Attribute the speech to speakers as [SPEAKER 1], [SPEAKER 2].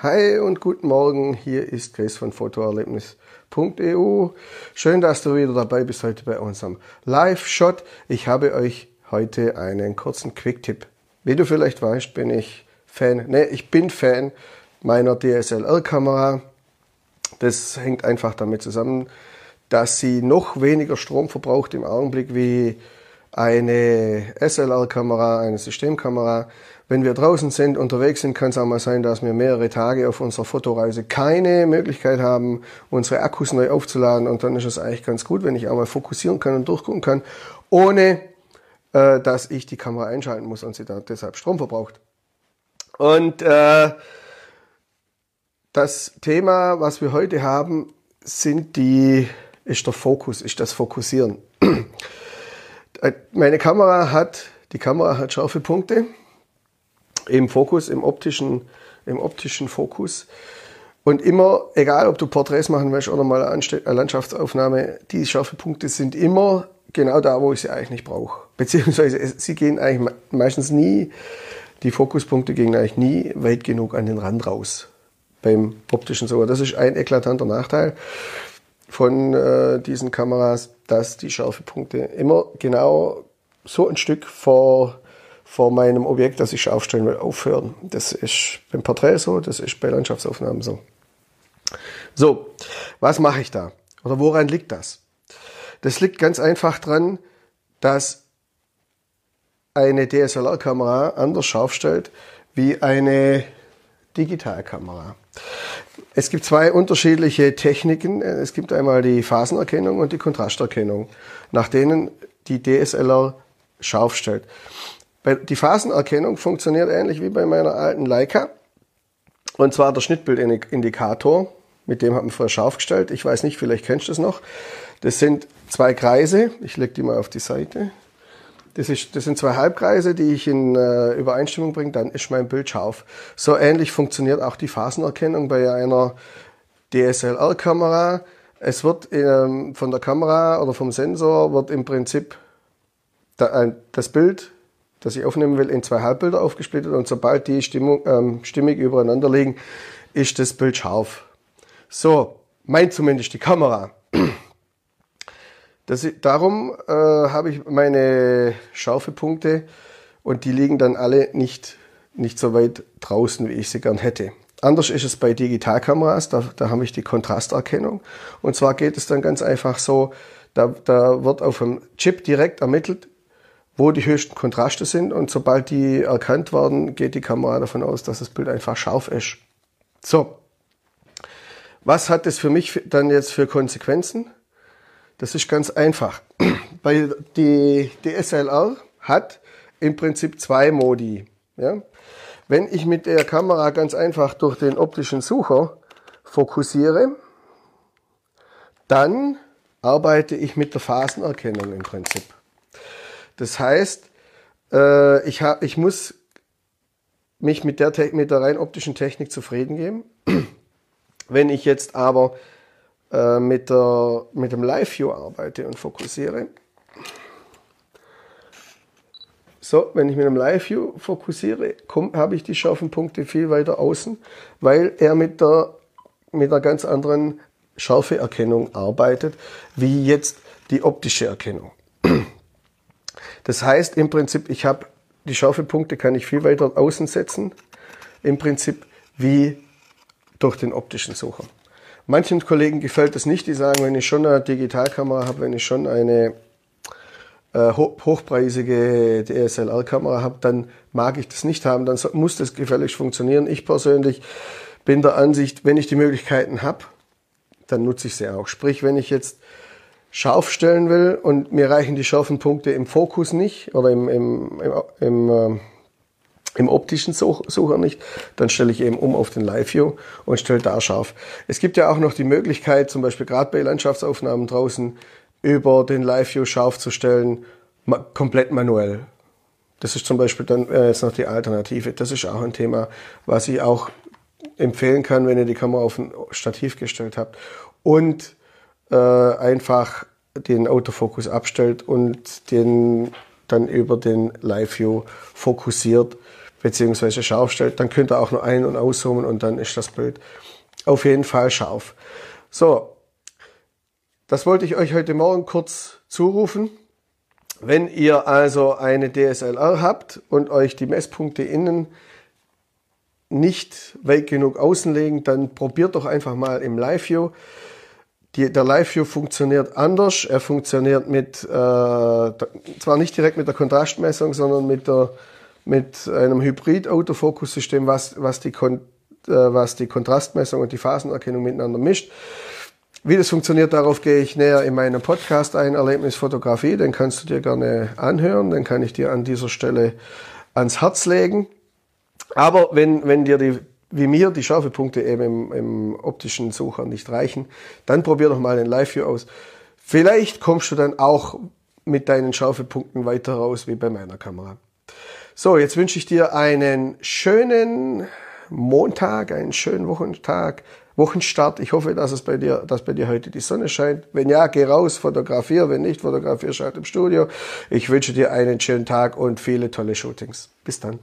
[SPEAKER 1] Hi und guten Morgen, hier ist Chris von Fotoerlebnis.eu. Schön, dass du wieder dabei bist heute bei unserem Live-Shot. Ich habe euch heute einen kurzen Quick-Tipp. Wie du vielleicht weißt, bin ich Fan, ne, ich bin Fan meiner DSLR-Kamera. Das hängt einfach damit zusammen, dass sie noch weniger Strom verbraucht im Augenblick wie eine SLR-Kamera, eine Systemkamera. Wenn wir draußen sind, unterwegs sind, kann es auch mal sein, dass wir mehrere Tage auf unserer Fotoreise keine Möglichkeit haben, unsere Akkus neu aufzuladen. Und dann ist es eigentlich ganz gut, wenn ich auch mal fokussieren kann und durchgucken kann, ohne äh, dass ich die Kamera einschalten muss und sie da deshalb Strom verbraucht. Und äh, das Thema, was wir heute haben, sind die, ist der Fokus, ist das Fokussieren. Äh, meine Kamera hat, die Kamera hat scharfe Punkte im Fokus, im optischen, im optischen Fokus. Und immer, egal ob du Porträts machen willst oder mal eine Landschaftsaufnahme, die scharfe Punkte sind immer genau da, wo ich sie eigentlich nicht brauche. Beziehungsweise sie gehen eigentlich meistens nie, die Fokuspunkte gehen eigentlich nie weit genug an den Rand raus beim optischen Sucher. Das ist ein eklatanter Nachteil von äh, diesen Kameras, dass die scharfe Punkte immer genau so ein Stück vor vor meinem Objekt, das ich aufstellen will, aufhören. Das ist beim Porträt so, das ist bei Landschaftsaufnahmen so. So, was mache ich da? Oder woran liegt das? Das liegt ganz einfach dran, dass eine DSLR-Kamera anders scharf stellt wie eine Digitalkamera. Es gibt zwei unterschiedliche Techniken. Es gibt einmal die Phasenerkennung und die Kontrasterkennung, nach denen die DSLR scharf stellt. Die Phasenerkennung funktioniert ähnlich wie bei meiner alten Leica. Und zwar der Schnittbildindikator, mit dem hat man früher scharf gestellt. Ich weiß nicht, vielleicht kennst du es noch. Das sind zwei Kreise. Ich lege die mal auf die Seite. Das, ist, das sind zwei Halbkreise, die ich in äh, Übereinstimmung bringe, dann ist mein Bild scharf. So ähnlich funktioniert auch die Phasenerkennung bei einer DSLR-Kamera. Es wird ähm, von der Kamera oder vom Sensor wird im Prinzip da, äh, das Bild das ich aufnehmen will, in zwei Halbbilder aufgesplittet und sobald die Stimmung, ähm, stimmig übereinander liegen, ist das Bild scharf. So, meint zumindest die Kamera. Das, darum äh, habe ich meine scharfe Punkte und die liegen dann alle nicht, nicht so weit draußen, wie ich sie gern hätte. Anders ist es bei Digitalkameras, da, da habe ich die Kontrasterkennung. Und zwar geht es dann ganz einfach so, da, da wird auf dem Chip direkt ermittelt, wo die höchsten Kontraste sind und sobald die erkannt werden, geht die Kamera davon aus, dass das Bild einfach scharf ist. So, was hat das für mich dann jetzt für Konsequenzen? Das ist ganz einfach. Bei die DSLR hat im Prinzip zwei Modi. Ja? Wenn ich mit der Kamera ganz einfach durch den optischen Sucher fokussiere, dann arbeite ich mit der Phasenerkennung im Prinzip. Das heißt, äh, ich, hab, ich muss mich mit der, mit der rein optischen Technik zufrieden geben. Wenn ich jetzt aber äh, mit, der, mit dem Live-View arbeite und fokussiere, so, wenn ich mit dem Live-View fokussiere, habe ich die scharfen Punkte viel weiter außen, weil er mit der, mit einer ganz anderen Schärfeerkennung arbeitet, wie jetzt die optische Erkennung. Das heißt im Prinzip, ich habe die Schärfepunkte kann ich viel weiter außen setzen, im Prinzip wie durch den optischen Sucher. Manchen Kollegen gefällt das nicht, die sagen, wenn ich schon eine Digitalkamera habe, wenn ich schon eine äh, hochpreisige DSLR-Kamera habe, dann mag ich das nicht haben, dann muss das gefälligst funktionieren. Ich persönlich bin der Ansicht, wenn ich die Möglichkeiten habe, dann nutze ich sie auch. Sprich, wenn ich jetzt scharf stellen will und mir reichen die scharfen Punkte im Fokus nicht oder im, im, im, im, äh, im optischen Sucher nicht, dann stelle ich eben um auf den Live-View und stelle da scharf. Es gibt ja auch noch die Möglichkeit, zum Beispiel gerade bei Landschaftsaufnahmen draußen, über den Live-View scharf zu stellen, ma komplett manuell. Das ist zum Beispiel dann äh, jetzt noch die Alternative. Das ist auch ein Thema, was ich auch empfehlen kann, wenn ihr die Kamera auf ein Stativ gestellt habt. Und äh, einfach den Autofokus abstellt und den dann über den Live View fokussiert. beziehungsweise scharf stellt, dann könnt ihr auch nur ein- und auszoomen und dann ist das Bild auf jeden Fall scharf. So, das wollte ich euch heute Morgen kurz zurufen. Wenn ihr also eine DSLR habt und euch die Messpunkte innen nicht weit genug außen legen, dann probiert doch einfach mal im Live-View. der Live-View funktioniert anders. Er funktioniert mit, äh, zwar nicht direkt mit der Kontrastmessung, sondern mit, der, mit einem Hybrid-Autofokus-System, was, was, die äh, was die Kontrastmessung und die Phasenerkennung miteinander mischt. Wie das funktioniert, darauf gehe ich näher in meinem Podcast ein, Erlebnisfotografie. Den kannst du dir gerne anhören. Den kann ich dir an dieser Stelle ans Herz legen. Aber wenn, wenn dir die, wie mir die Schärfepunkte eben im, im optischen Sucher nicht reichen, dann probier doch mal den Live-View aus. Vielleicht kommst du dann auch mit deinen Schärfepunkten weiter raus wie bei meiner Kamera. So, jetzt wünsche ich dir einen schönen Montag, einen schönen Wochentag, Wochenstart. Ich hoffe, dass es bei dir, dass bei dir heute die Sonne scheint. Wenn ja, geh raus, fotografier. Wenn nicht, fotografier halt im Studio. Ich wünsche dir einen schönen Tag und viele tolle Shootings. Bis dann.